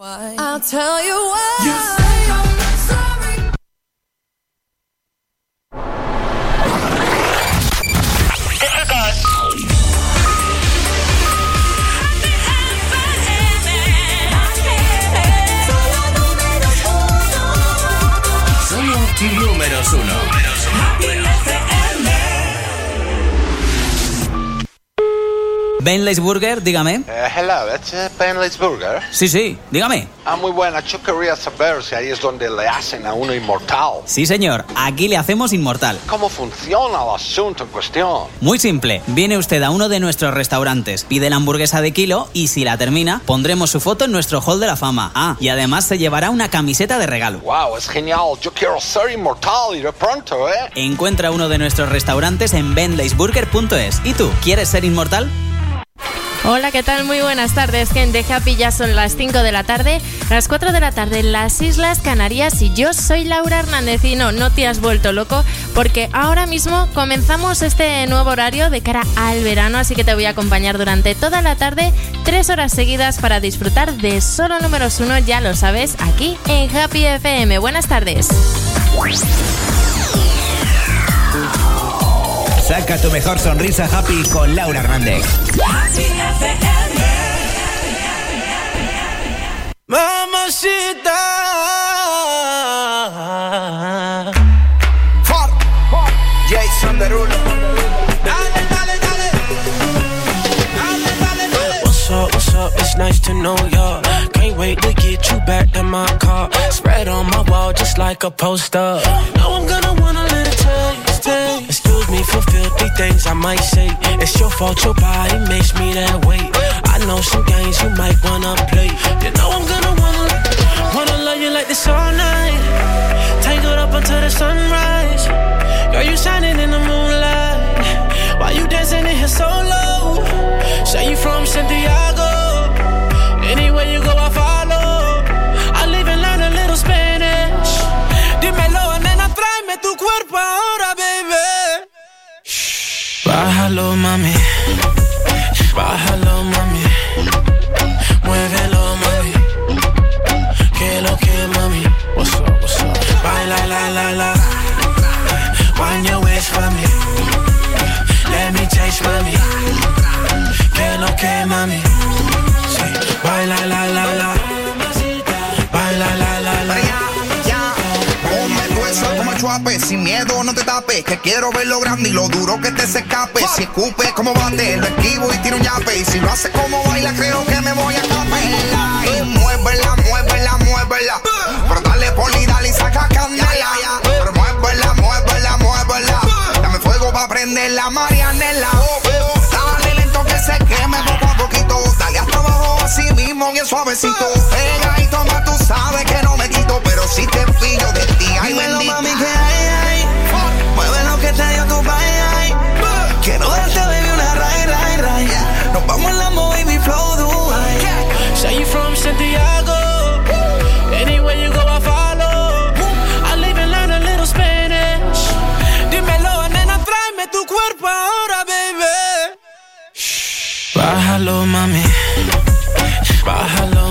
I'll tell you why. Benley's Burger, dígame. Eh, hello, it's uh, Bentley's Burger. Sí, sí, dígame. Ah, muy buena. Yo quería saber si ahí es donde le hacen a uno inmortal. Sí, señor, aquí le hacemos inmortal. ¿Cómo funciona el asunto en cuestión? Muy simple, viene usted a uno de nuestros restaurantes, pide la hamburguesa de kilo y si la termina, pondremos su foto en nuestro hall de la fama. Ah, y además se llevará una camiseta de regalo. Wow, es genial. Yo quiero ser inmortal y de pronto, ¿eh? Encuentra uno de nuestros restaurantes en benleysburger.es. ¿Y tú, quieres ser inmortal? Hola, ¿qué tal? Muy buenas tardes, gente happy. Ya son las 5 de la tarde, las 4 de la tarde en las Islas Canarias y yo soy Laura Hernández y no, no te has vuelto loco porque ahora mismo comenzamos este nuevo horario de cara al verano, así que te voy a acompañar durante toda la tarde, tres horas seguidas para disfrutar de solo números uno, ya lo sabes, aquí en Happy FM. Buenas tardes. Saca tu mejor sonrisa happy con Laura Hernández. Mamacita. Jason Derulo. What's up, what's up? It's nice to know ya. Can't wait to get you back in my car. Spread on my wall just like a poster. Know I'm gonna wanna let it taste, taste. Excuse me for things I might say. It's your fault, your body makes me that way. I know some games you might wanna play. You know I'm gonna wanna, wanna love you like this all night. Tangled up until the sunrise. Girl, you shining in the moonlight. Why you dancing in here so low? Say you from Santiago. Anywhere you go, I follow. Bájalo, mami. Bájalo, mami. Muévelo, mami. Que lo que, mami. What's up, what's up? Baila, la, la, la. Wind your waist for me. Let me taste, mami. Que lo que, mami. Sí. Baila, la, la, la. Baila, la, la, la. Ponme el hueso como el chuape, sin miedo no te que quiero ver lo grande y lo duro que te se escape. Si escupe como bate, lo esquivo y tiro un yape. Y si lo hace como baila, creo que me voy a escapar. Y muévela, muévela, muévela. Pero dale poli, dale y saca candela. Pero muévela, muévela, muévela. Dame fuego pa' prender la marianela. Dale lento que se queme poco a poquito. Dale hasta abajo así mismo, bien suavecito. Pega y toma, tú sabes que no me quito. Pero si te pillo de ti, ay bendita. mami, que hay, hay. Mueve lo que te dio tu bye. Quiero darte, baby, una ray, ray, ray. Nos vamos en la baby flow, Dubai. Say you from Santiago. Anywhere you go, I follow. I live and learn a little Spanish. Dímelo, nena, tráeme tu cuerpo ahora, baby. Mami. Bájalo, mami. Bájalo,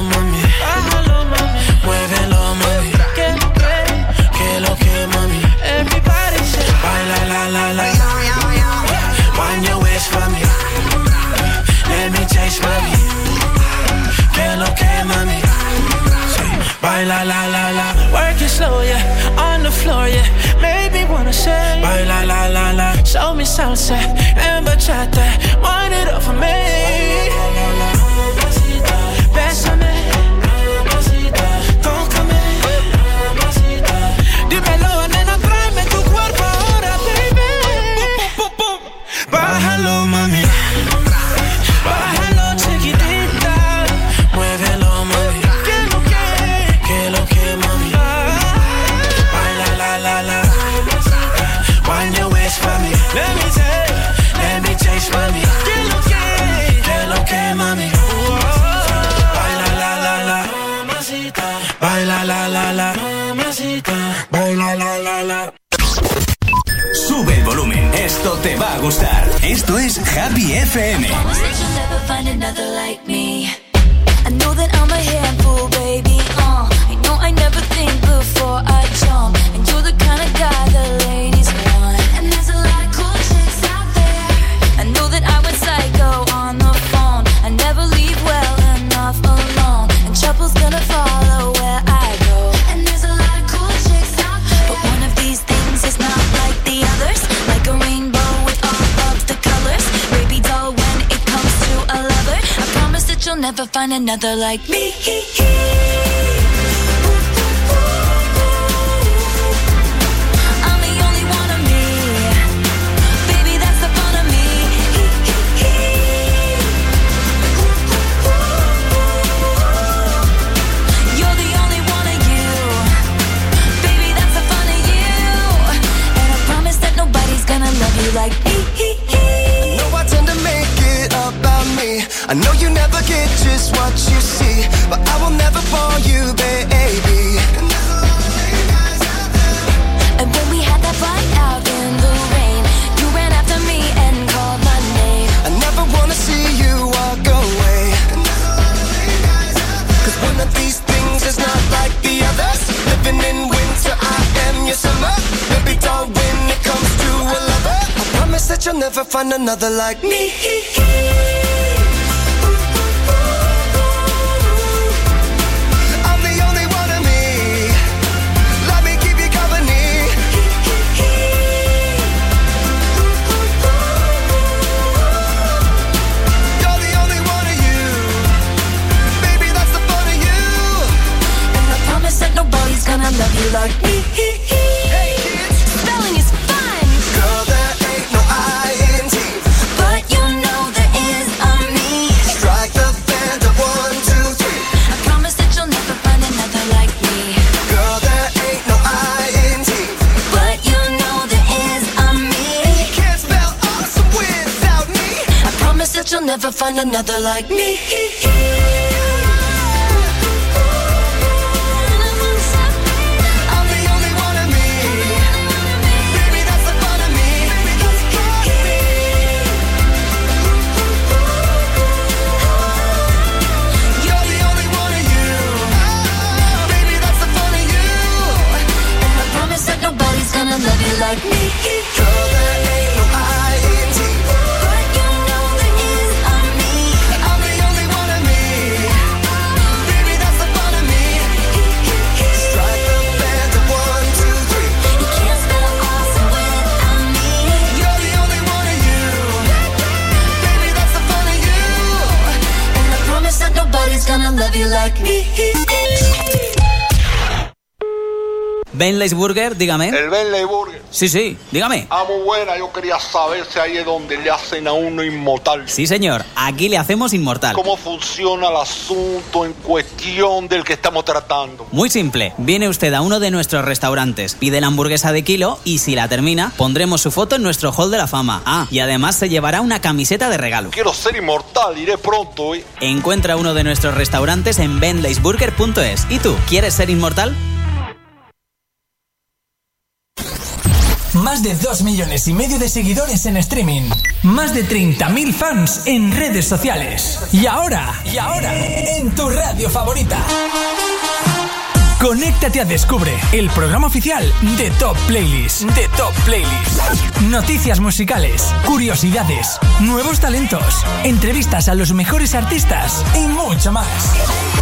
brother like me. another like me. Benley's Burger, dígame. El Benley Burger. Sí, sí, dígame. Ah, muy buena, yo quería saber si ahí es donde le hacen a uno inmortal. Sí, señor, aquí le hacemos inmortal. ¿Cómo funciona el asunto en cuestión del que estamos tratando? Muy simple, viene usted a uno de nuestros restaurantes, pide la hamburguesa de kilo y si la termina, pondremos su foto en nuestro hall de la fama. Ah, y además se llevará una camiseta de regalo. Quiero ser inmortal, iré pronto. ¿eh? Encuentra uno de nuestros restaurantes en benleysburger.es. ¿Y tú, quieres ser inmortal? más de 2 millones y medio de seguidores en streaming, más de 30.000 fans en redes sociales. Y ahora, y ahora, en tu radio favorita. Conéctate a Descubre, el programa oficial de Top Playlist. De Top Playlist. Noticias musicales, curiosidades, nuevos talentos, entrevistas a los mejores artistas y mucho más.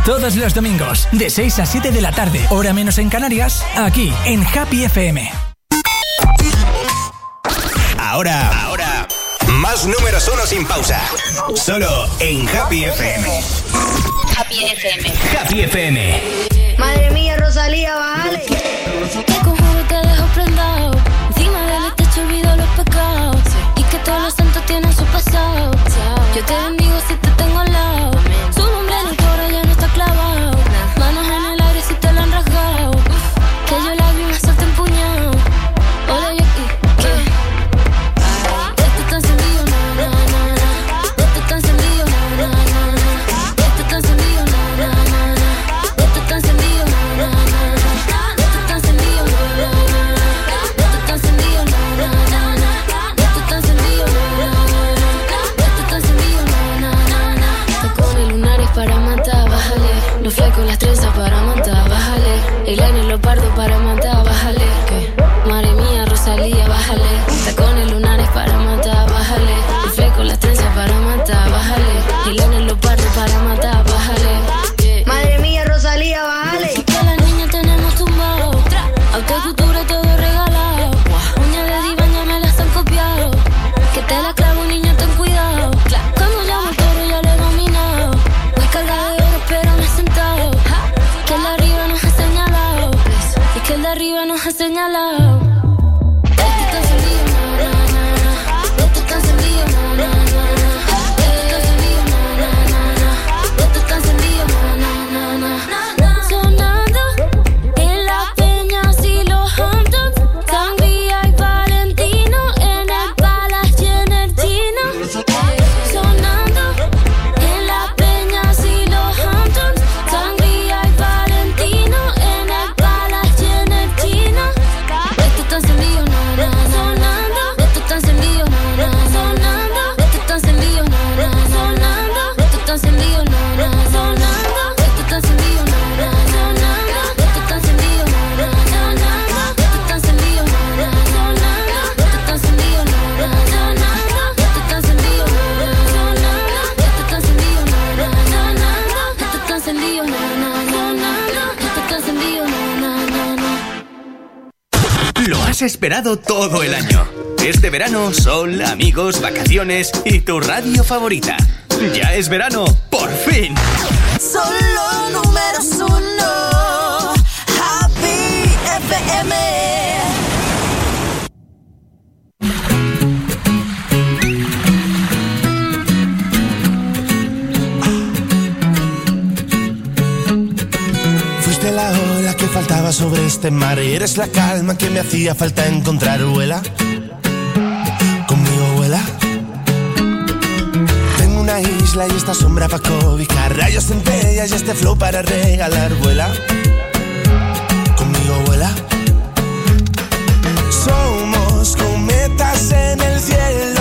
Todos los domingos, de 6 a 7 de la tarde, hora menos en Canarias, aquí en Happy FM. Ahora, ahora, más números uno sin pausa. Solo en Happy FM. Happy FM. Happy FM. Madre mía, Rosalía, vale. Te conjuro te dejo prendado. Encima del techo olvido los pecados. Y que todos los santos tienen su pasado. Yo te esperado todo el año. Este verano, sol, amigos, vacaciones y tu radio favorita. Ya es verano, por fin. Sobre este mar eres la calma que me hacía falta encontrar, vuela. Conmigo vuela. Tengo una isla y esta sombra para cobijar, rayos centellas y este flow para regalar, vuela. Conmigo vuela. Somos cometas en el cielo,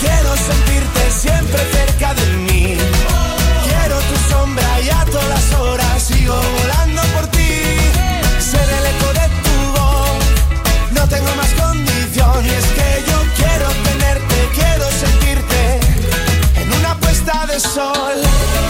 quiero sentirte siempre cerca de mí. Quiero tu sombra y a todas horas sigo volando por ti. Ser el eco de tu voz, no tengo más condición. Y es que yo quiero tenerte, quiero sentirte en una puesta de sol.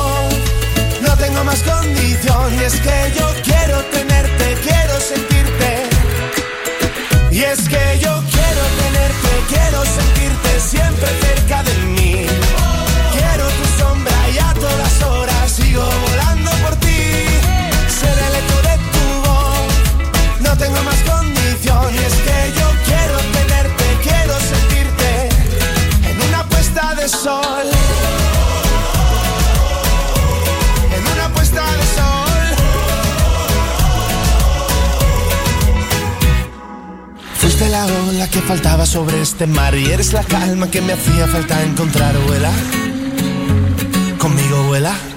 no más condición. Y es que yo quiero tenerte, quiero sentirte. Y es que yo quiero tenerte, quiero sentirte siempre cerca de mí. Quiero tu sombra y a todas horas sigo volando por ti. Ser el eco de tu voz, no tengo más condición. Y es que faltaba sobre este mar y eres la calma que me hacía falta encontrar, vuela. Conmigo vuela.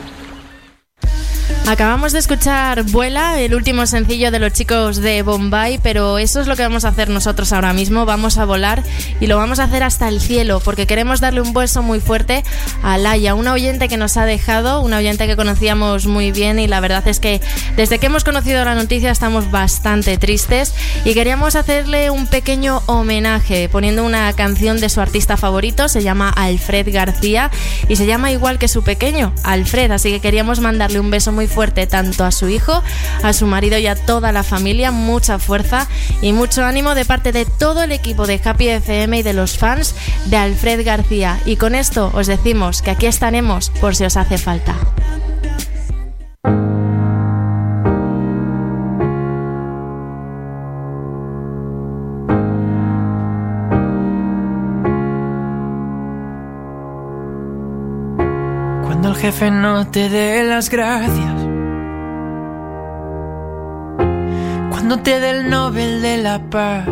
Acabamos de escuchar Vuela, el último sencillo de los chicos de Bombay, pero eso es lo que vamos a hacer nosotros ahora mismo. Vamos a volar y lo vamos a hacer hasta el cielo, porque queremos darle un beso muy fuerte a Laia, una oyente que nos ha dejado, una oyente que conocíamos muy bien y la verdad es que desde que hemos conocido la noticia estamos bastante tristes y queríamos hacerle un pequeño homenaje poniendo una canción de su artista favorito, se llama Alfred García y se llama igual que su pequeño, Alfred, así que queríamos mandarle un beso muy fuerte tanto a su hijo, a su marido y a toda la familia. Mucha fuerza y mucho ánimo de parte de todo el equipo de Happy FM y de los fans de Alfred García. Y con esto os decimos que aquí estaremos por si os hace falta. Jefe no te dé las gracias. Cuando te dé el Nobel de la Paz.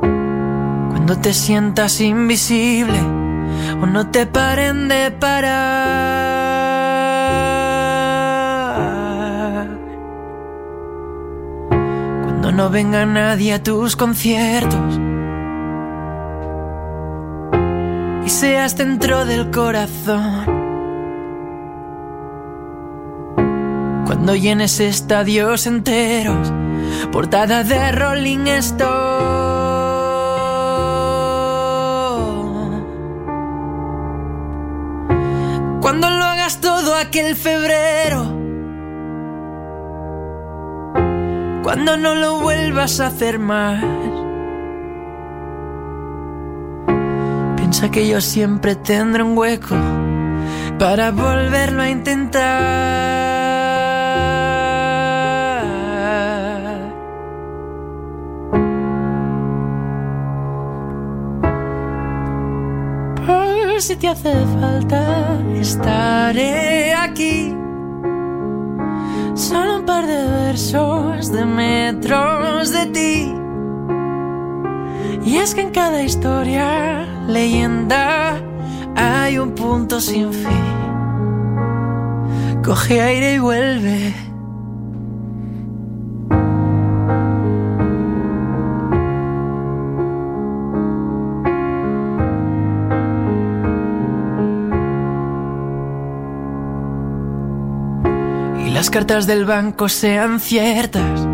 Cuando te sientas invisible o no te paren de parar. Cuando no venga nadie a tus conciertos. Y seas dentro del corazón. Cuando llenes estadios enteros, portada de Rolling Stone. Cuando lo hagas todo aquel febrero. Cuando no lo vuelvas a hacer más. Piensa que yo siempre tendré un hueco para volverlo a intentar. Por si te hace falta, estaré aquí. Solo un par de versos de metros de ti. Y es que en cada historia, leyenda, hay un punto sin fin. Coge aire y vuelve. Y las cartas del banco sean ciertas.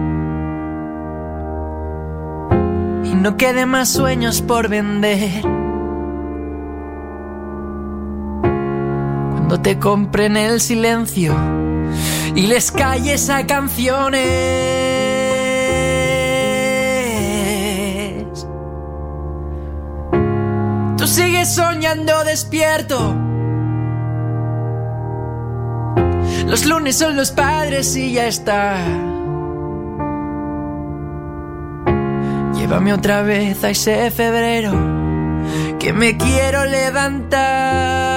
no quede más sueños por vender. Cuando te compren el silencio y les calles a canciones. Tú sigues soñando despierto. Los lunes son los padres y ya está. Llévame otra vez a ese febrero que me quiero levantar.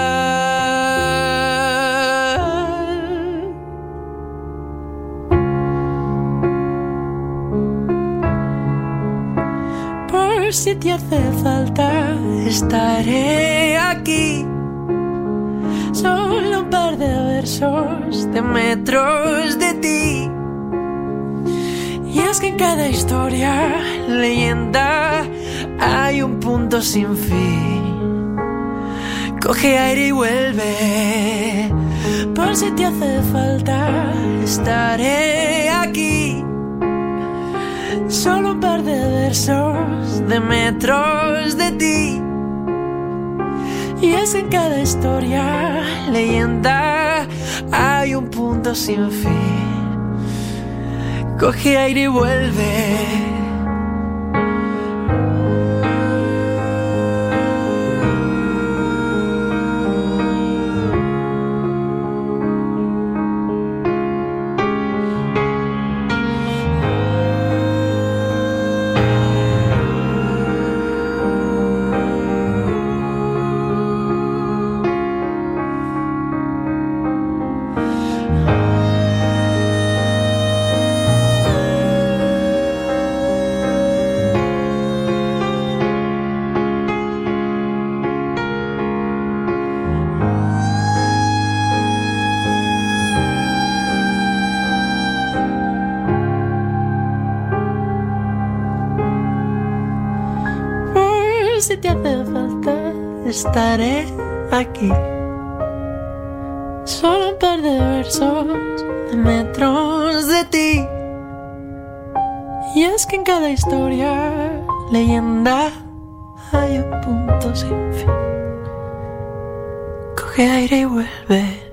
Si te hace falta, estaré aquí. Solo un par de versos de metros de ti. Y es que en cada historia, leyenda, hay un punto sin fin. Coge aire y vuelve. Por si te hace falta, estaré aquí. Solo un par de versos de metros de ti. Y es en cada historia, leyenda, hay un punto sin fin. Coge aire y vuelve. estaré aquí. Solo un par de versos, de metros de ti. Y es que en cada historia, leyenda, hay un punto sin fin. Coge aire y vuelve.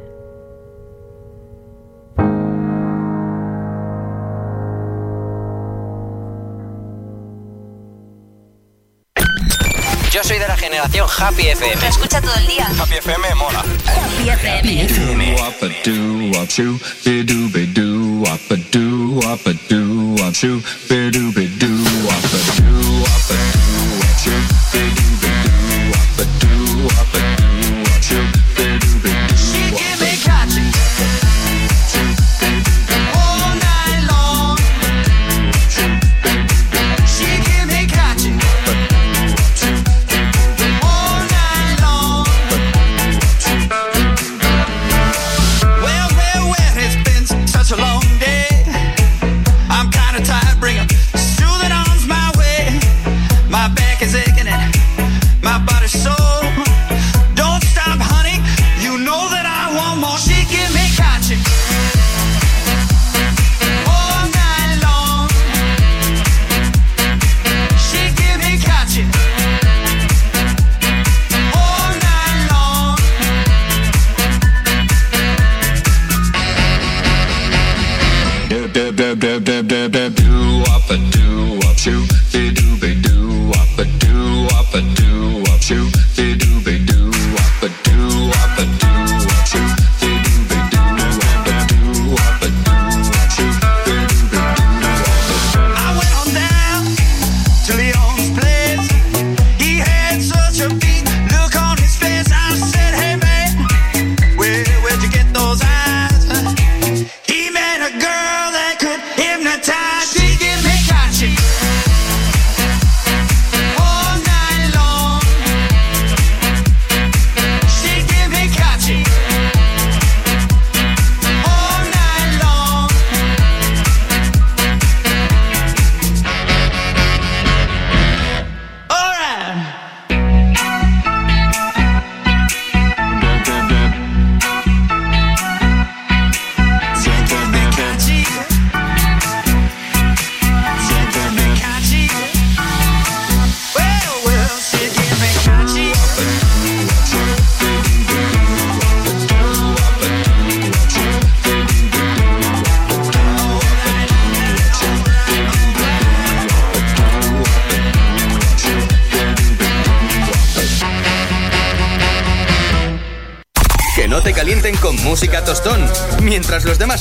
aplicación Happy FM. Lo escucha todo el día. Happy FM mola. Happy FM. Happy FM.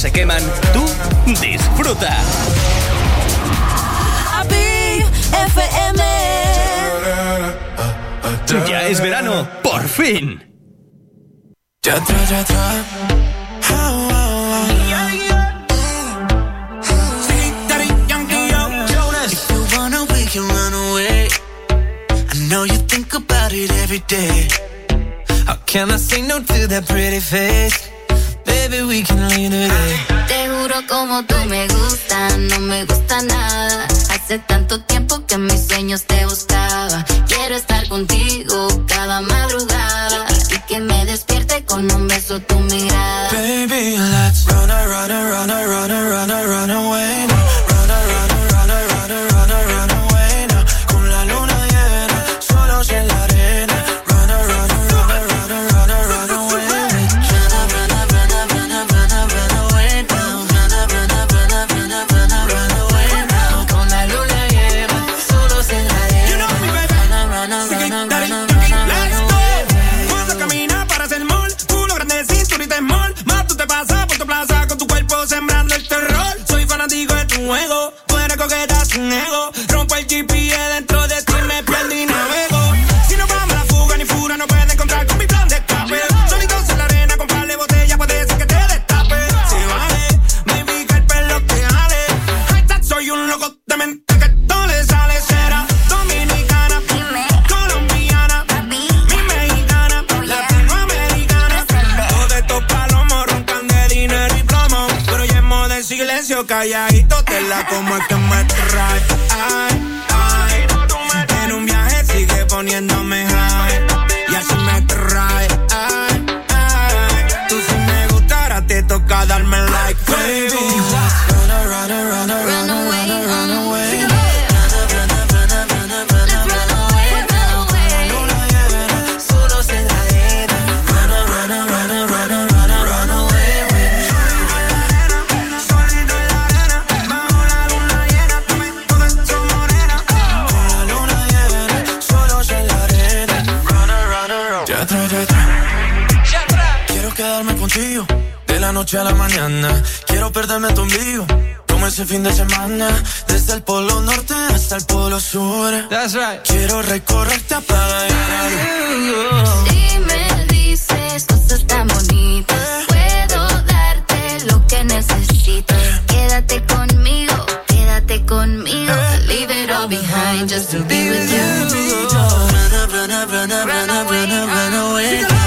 se queman. tu mirada. Baby, let's run, run, run, run, run. That's right. Quiero recorrerte a pagar. Si me dices cosas tan bonitas, puedo darte lo que necesitas. Quédate conmigo, quédate conmigo. Leave it all behind just to be with you. Run, run, run, run, run, run, run, run away.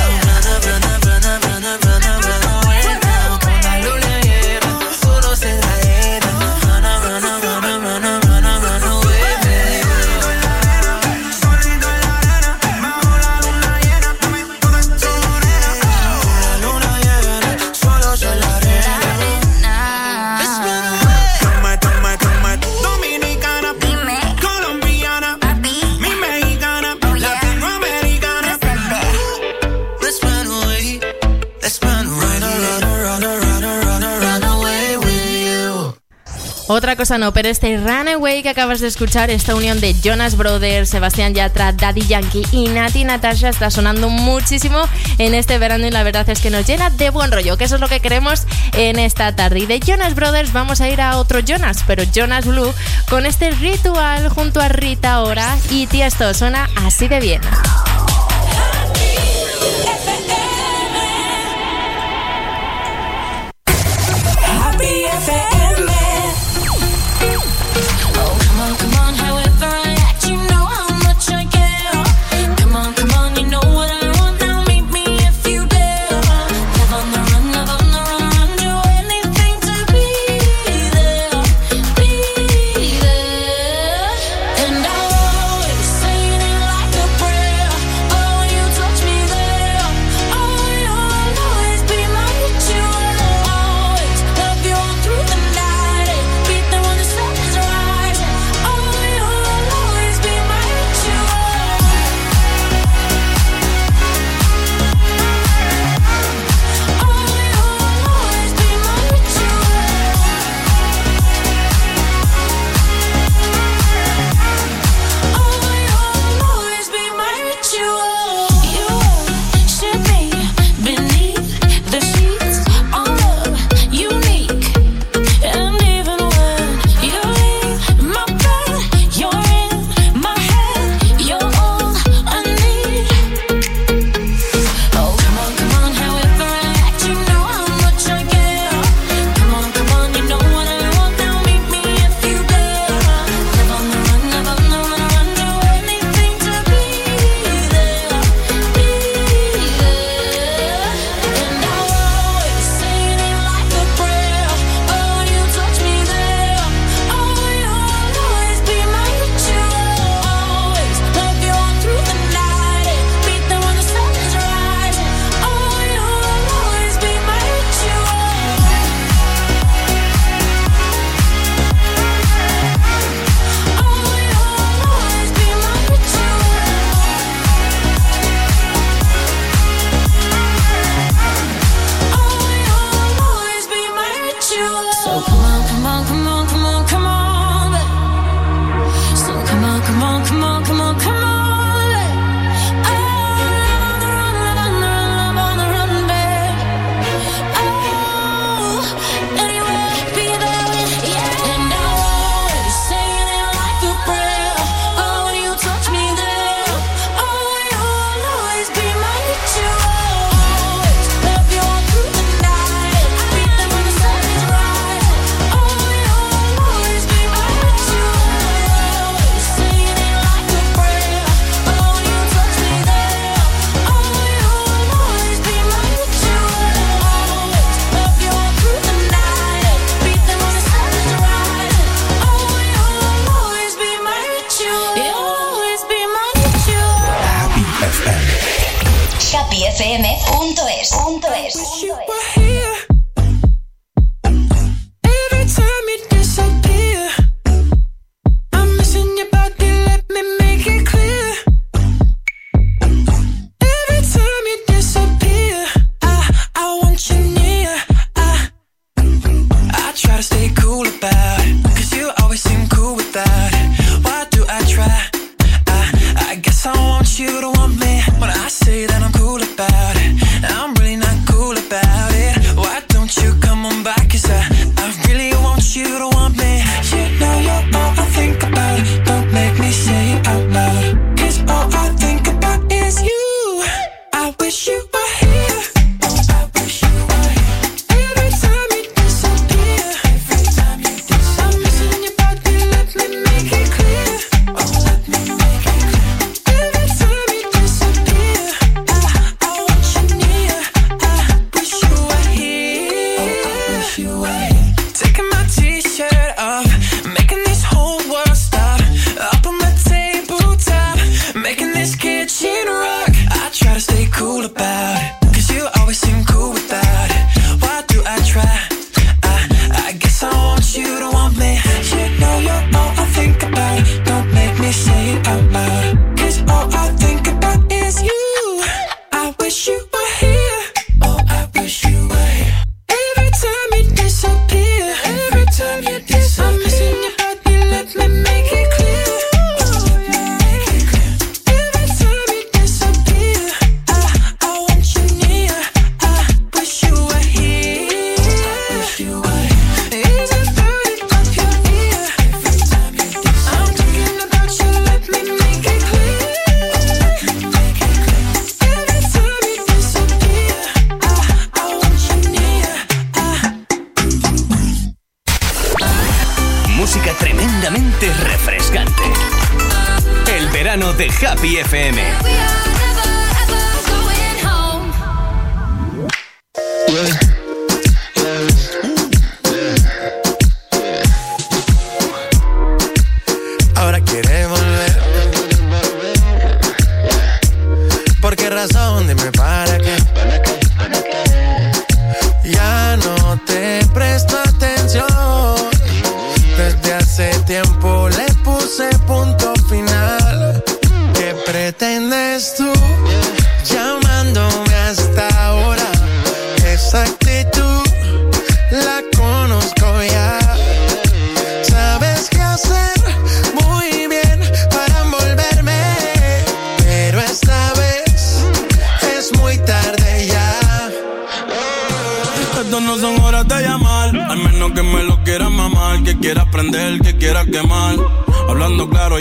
Otra cosa no, pero este Runaway que acabas de escuchar, esta unión de Jonas Brothers, Sebastián Yatra, Daddy Yankee y Nati Natasha está sonando muchísimo en este verano y la verdad es que nos llena de buen rollo, que eso es lo que queremos en esta tarde. Y de Jonas Brothers vamos a ir a otro Jonas, pero Jonas Blue, con este ritual junto a Rita Ora y Tiesto. Suena así de bien.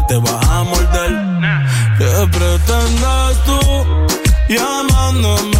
Y te vas a morder. ¿Qué pretendes tú llamándome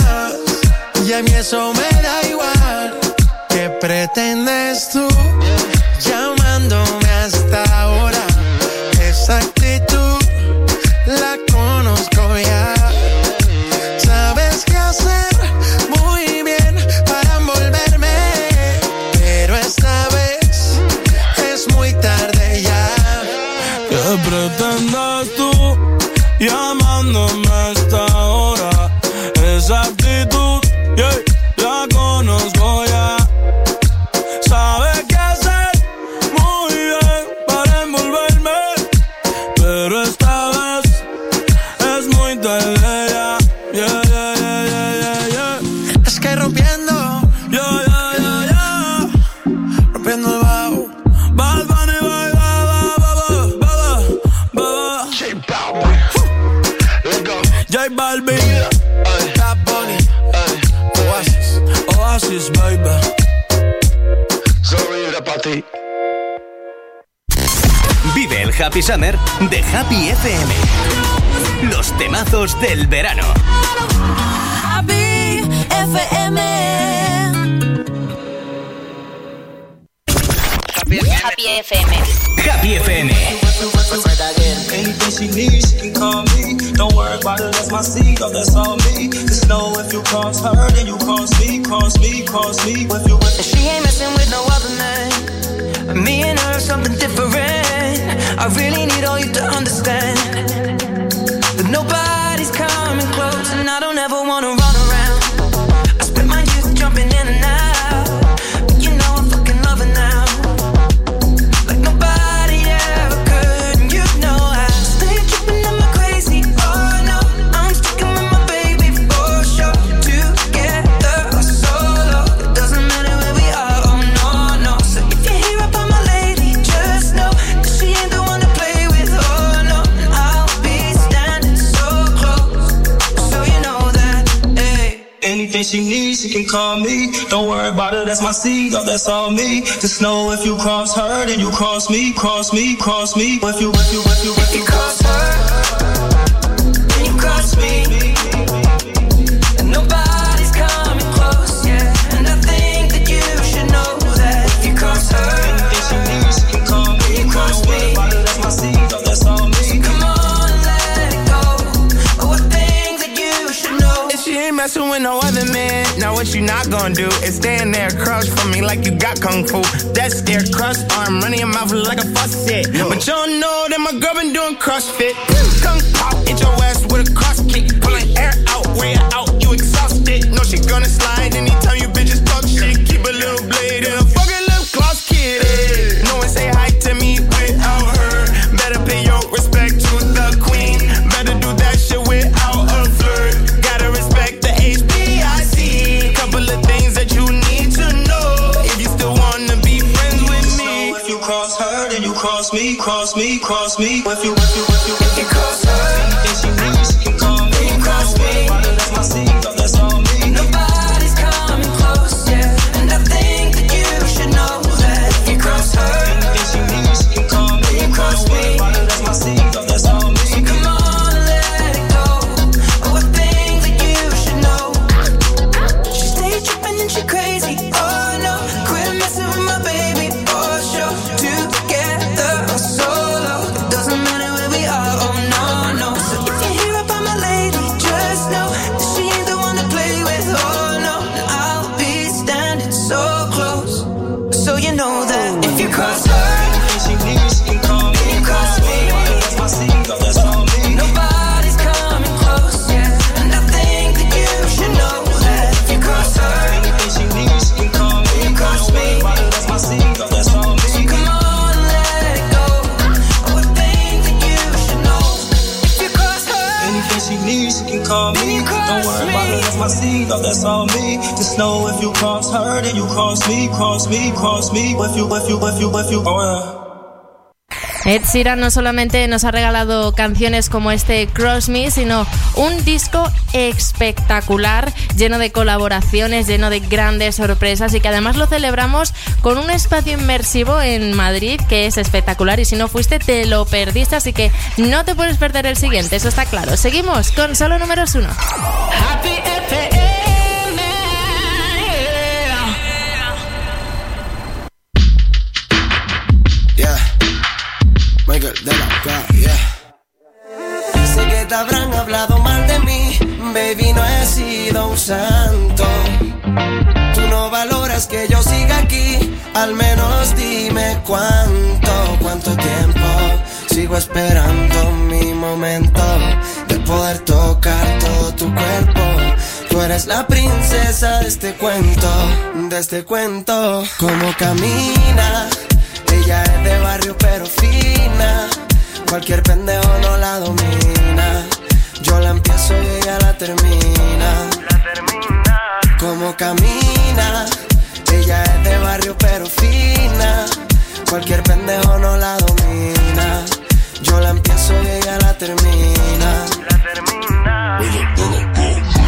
y a mí eso me da igual. ¿Qué pretendes tú del verano. Happy FM. Happy FM. Happy FM. Anything she needs, she can call me. Don't worry about it, that's my seed, oh, that's all me. Just know if you cross her, then you cross me, cross me, cross me. If you with She ain't messing with no other man. Me and her, something different. I really Anything she needs, she can call me. Don't worry about it, that's my seed, oh, that's all me. Just know if you cross her, then you cross me, cross me, cross me. If you, if you, if you, if you cross her, what you not gonna do is stand there, crush for me like you got kung fu. That stare, crust arm, running your mouth like a faucet. But you don't know that my girl been doing CrossFit. Kung pop, hit your ass with a cross kick. Pulling air out, way out, you exhausted. No, she gonna slide anytime cross me, cross me. If you, if you, if you, you know that if you cross that's all me. Just know if you cross her, then you cross me, cross me, cross me. If you, if you, if you, if you, oh yeah. Ed Sheeran no solamente nos ha regalado canciones como este Cross Me, sino un disco espectacular, lleno de colaboraciones, lleno de grandes sorpresas y que además lo celebramos con un espacio inmersivo en Madrid que es espectacular y si no fuiste te lo perdiste, así que no te puedes perder el siguiente, eso está claro. Seguimos con solo números uno. Yeah. Santo. Tú no valoras que yo siga aquí, al menos dime cuánto, cuánto tiempo. Sigo esperando mi momento de poder tocar todo tu cuerpo. Tú eres la princesa de este cuento, de este cuento. Como camina, ella es de barrio pero fina. Cualquier pendejo no la domina. Yo la empiezo y ella la termina. Como camina, ella es de barrio pero fina. Cualquier pendejo no la domina. Yo la empiezo y ella la termina.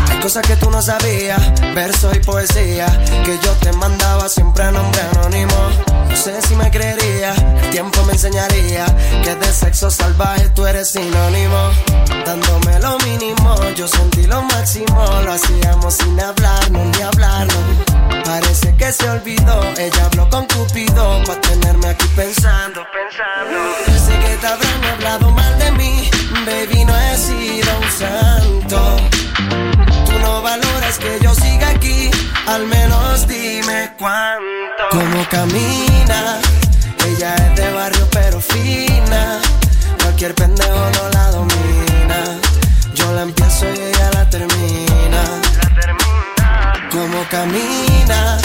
Hay cosas que tú no sabías, versos y poesía que yo te mandaba siempre a nombre anónimo. No sé si me creería, el tiempo me enseñaría que de sexo salvaje tú eres sinónimo. Dándome lo mínimo, yo sentí lo máximo, lo hacíamos sin hablarnos ni hablarnos. Parece que se olvidó, ella habló con Cupido para tenerme aquí pensando, pensando. Sé que te habrán hablado mal de mí, baby, no he sido un santo. Valoras que yo siga aquí, al menos dime cuánto. Como camina, ella es de barrio pero fina. Cualquier pendejo no la domina. Yo la empiezo y ella la termina. Como camina,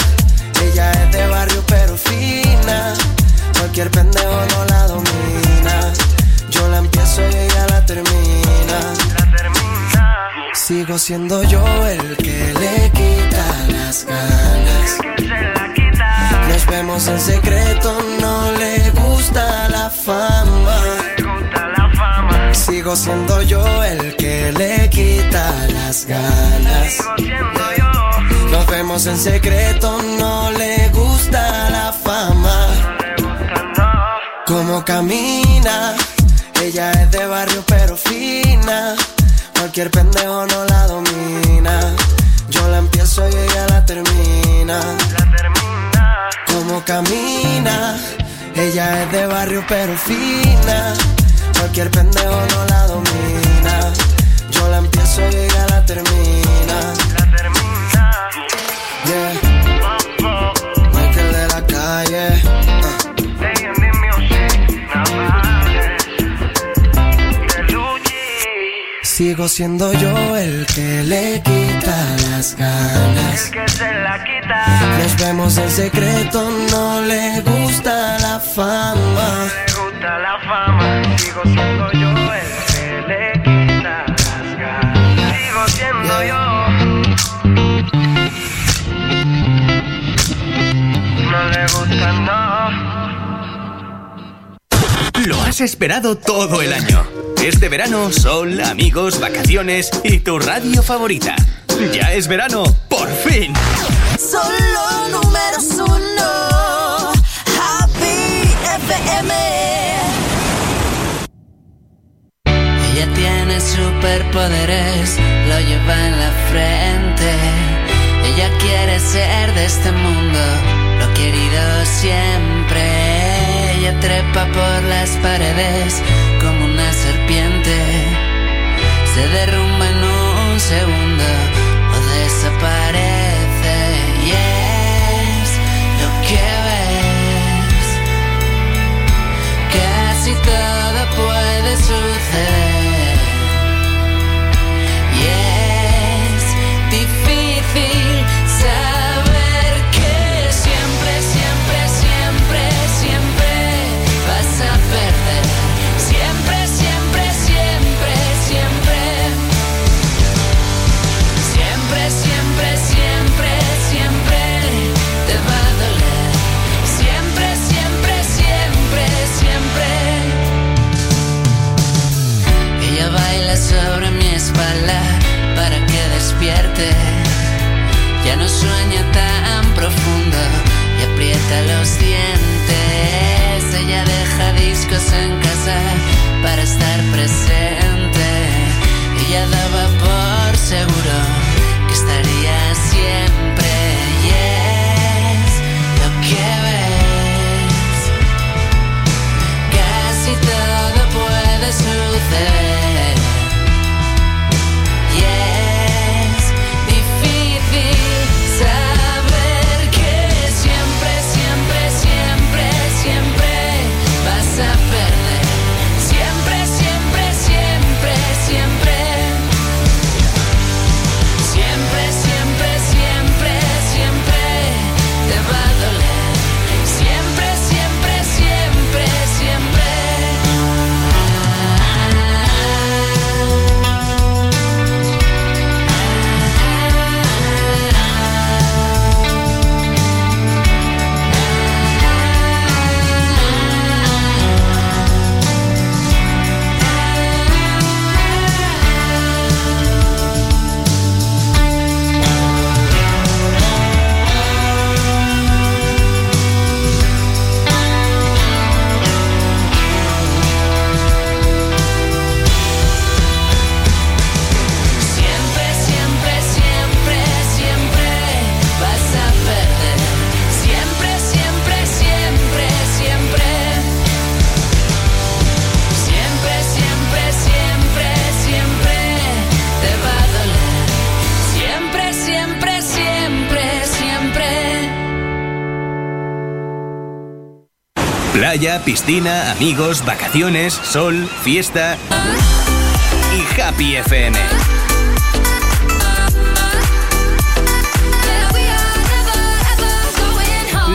ella es de barrio pero fina. Cualquier pendejo no la domina. Yo la empiezo y ella la termina. Sigo siendo yo el que le quita las ganas. Nos vemos en secreto, no le gusta la fama. Sigo siendo yo el que le quita las ganas. Nos vemos en secreto, no le gusta la fama. Como camina, ella es de barrio pero fina. Cualquier pendejo no la domina. Yo la empiezo y ella la termina. La termina. Como camina. Ella es de barrio pero fina. Cualquier pendejo no la domina. Yo la empiezo y ella la termina. La termina. Yeah. Oh, oh. Michael de la calle. Sigo siendo yo el que le quita las ganas. El que se la quita. Nos vemos en secreto, no le gusta la fama. Le gusta la fama. Sigo siendo yo el Lo has esperado todo el año. Este verano, sol, amigos, vacaciones y tu radio favorita. Ya es verano, por fin. Solo números uno. Happy FM. Ella tiene superpoderes, lo lleva en la frente. Ella quiere ser de este mundo, lo ha querido siempre. Trepa por las paredes como una serpiente. Se derrumba en un segundo Ya no sueña tan profundo y aprieta los dientes. Ella deja discos en casa para estar presente. Ella daba por seguro Playa, piscina, amigos, vacaciones, sol, fiesta y Happy FM.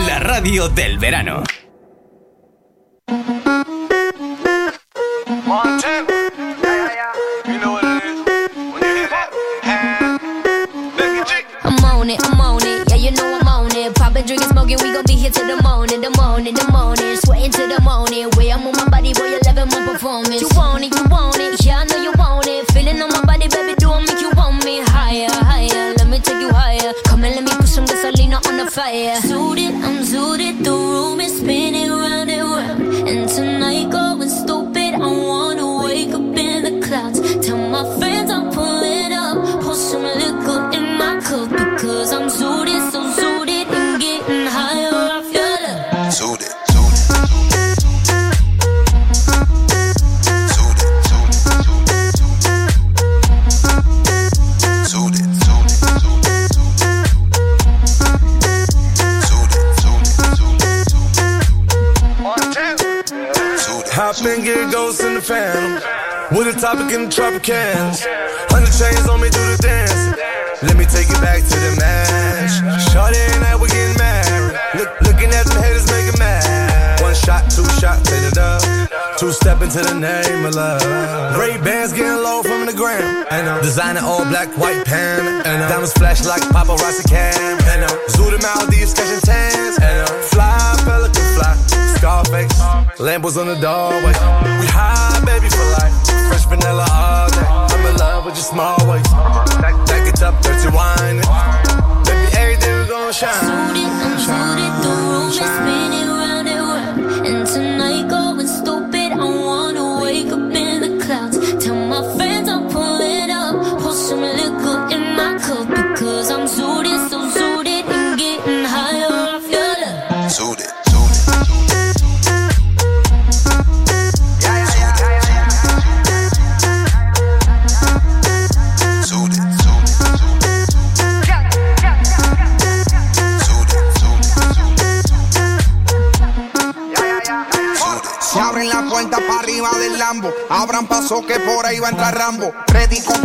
La radio del verano. I'm on it, I'm on it, yeah, you know I'm on it. Poppin', drinkin', smoking, we gon' be here till the morning, the morning, the morning. fire. Suited Phantom. With a topic in the Tropicans. Hundred chains on me, do the dance. Let me take you back to the mash. Shorty and I, we getting married. Look, looking at the haters, making mad. One shot, two shot, turn it up. Two step into the name of love. Ray Bans getting low from the ground. And uh, designer all black, white pan. And uh, diamonds flash like paparazzi cam. And uh, zoo the Maldives catching tans. And uh, fly, fly. Scarface, Lambos on the doorway. We high, baby, for life. Fresh vanilla all day. I'm in love with your small waist. Por ahí va a entrar Rambo. Ready con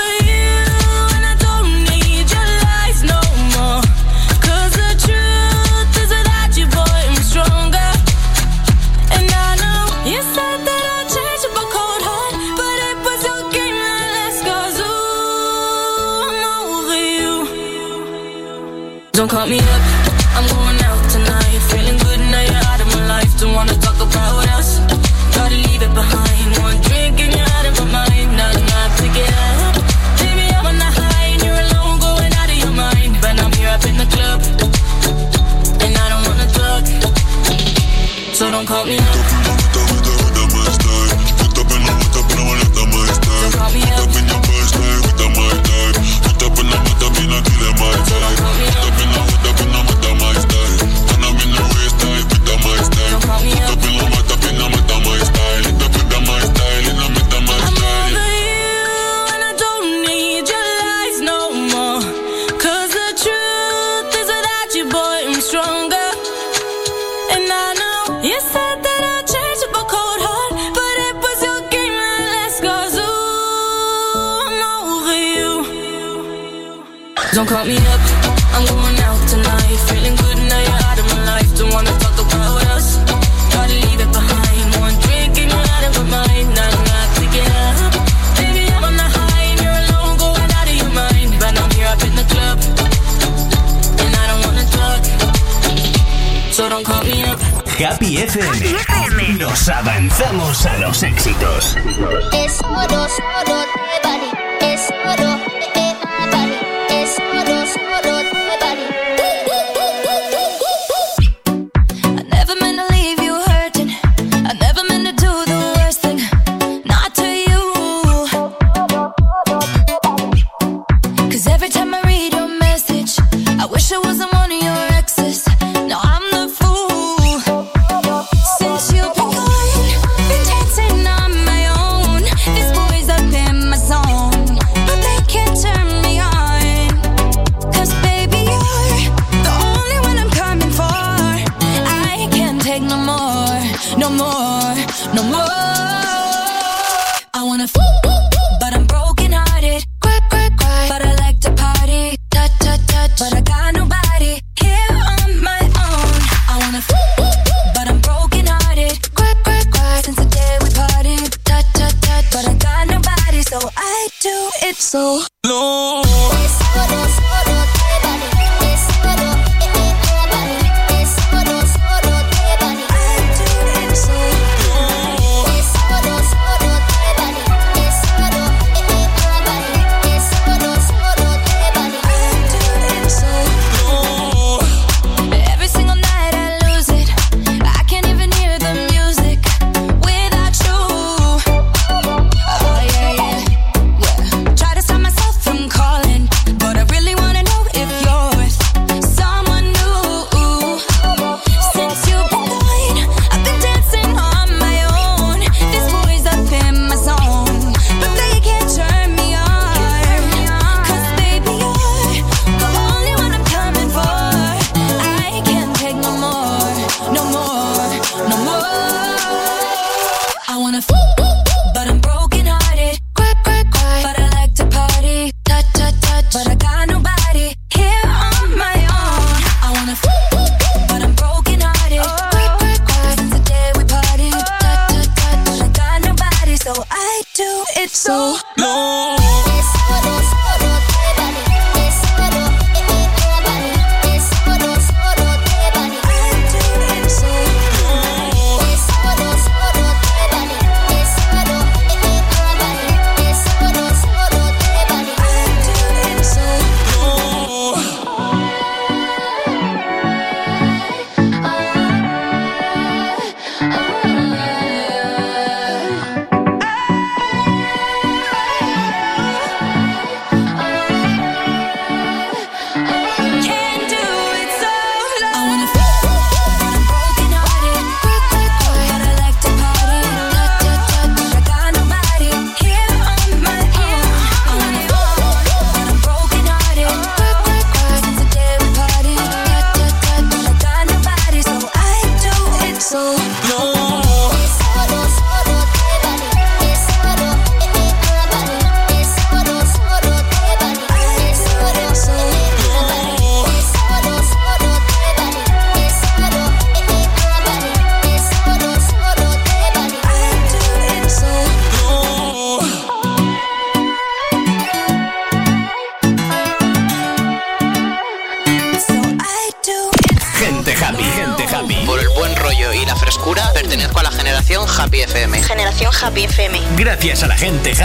no more, no more.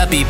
Happy